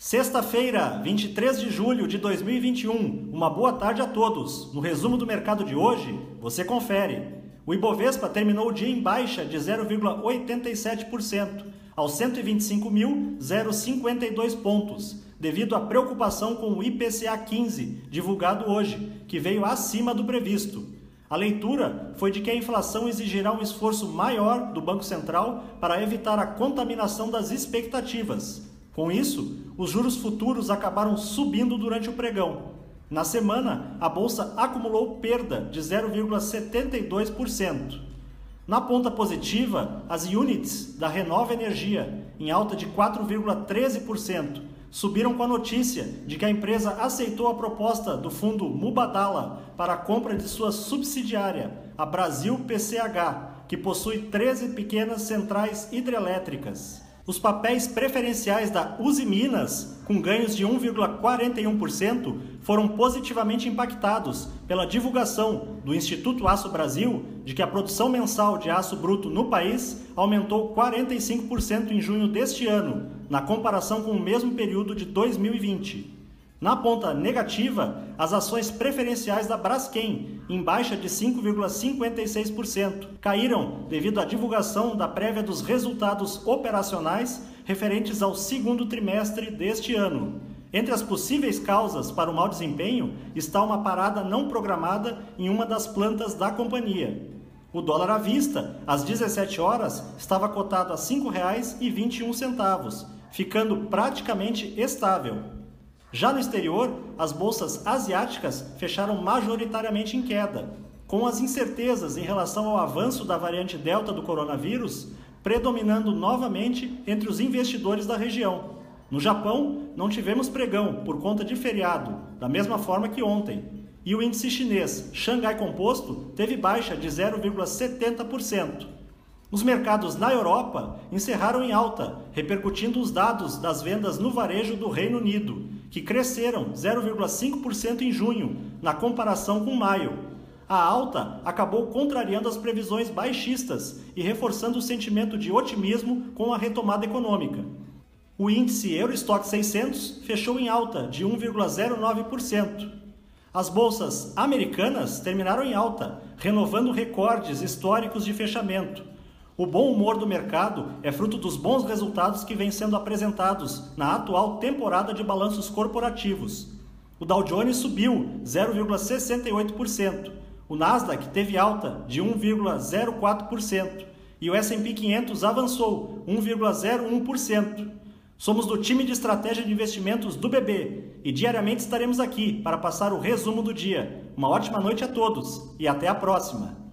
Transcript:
Sexta-feira, 23 de julho de 2021. Uma boa tarde a todos. No resumo do mercado de hoje, você confere. O Ibovespa terminou o dia em baixa de 0,87%, aos 125.052 pontos, devido à preocupação com o IPCA 15, divulgado hoje, que veio acima do previsto. A leitura foi de que a inflação exigirá um esforço maior do Banco Central para evitar a contaminação das expectativas com isso, os juros futuros acabaram subindo durante o pregão. Na semana, a bolsa acumulou perda de 0,72%. Na ponta positiva, as units da Renova Energia, em alta de 4,13%, subiram com a notícia de que a empresa aceitou a proposta do fundo Mubadala para a compra de sua subsidiária, a Brasil PCH, que possui 13 pequenas centrais hidrelétricas. Os papéis preferenciais da Uzi Minas, com ganhos de 1,41%, foram positivamente impactados pela divulgação do Instituto Aço Brasil de que a produção mensal de aço bruto no país aumentou 45% em junho deste ano, na comparação com o mesmo período de 2020. Na ponta negativa, as ações preferenciais da Braskem, em baixa de 5,56%, caíram devido à divulgação da prévia dos resultados operacionais referentes ao segundo trimestre deste ano. Entre as possíveis causas para o mau desempenho está uma parada não programada em uma das plantas da companhia. O dólar à vista, às 17 horas, estava cotado a R$ 5,21, ficando praticamente estável. Já no exterior, as bolsas asiáticas fecharam majoritariamente em queda, com as incertezas em relação ao avanço da variante Delta do coronavírus predominando novamente entre os investidores da região. No Japão, não tivemos pregão por conta de feriado, da mesma forma que ontem. E o índice chinês Xangai Composto teve baixa de 0,70%. Os mercados na Europa encerraram em alta, repercutindo os dados das vendas no varejo do Reino Unido, que cresceram 0,5% em junho, na comparação com maio. A alta acabou contrariando as previsões baixistas e reforçando o sentimento de otimismo com a retomada econômica. O índice Eurostock 600 fechou em alta de 1,09%. As bolsas americanas terminaram em alta, renovando recordes históricos de fechamento o bom humor do mercado é fruto dos bons resultados que vêm sendo apresentados na atual temporada de balanços corporativos. O Dow Jones subiu 0,68%, o Nasdaq teve alta de 1,04% e o S&P 500 avançou 1,01%. Somos do time de estratégia de investimentos do BB e diariamente estaremos aqui para passar o resumo do dia. Uma ótima noite a todos e até a próxima!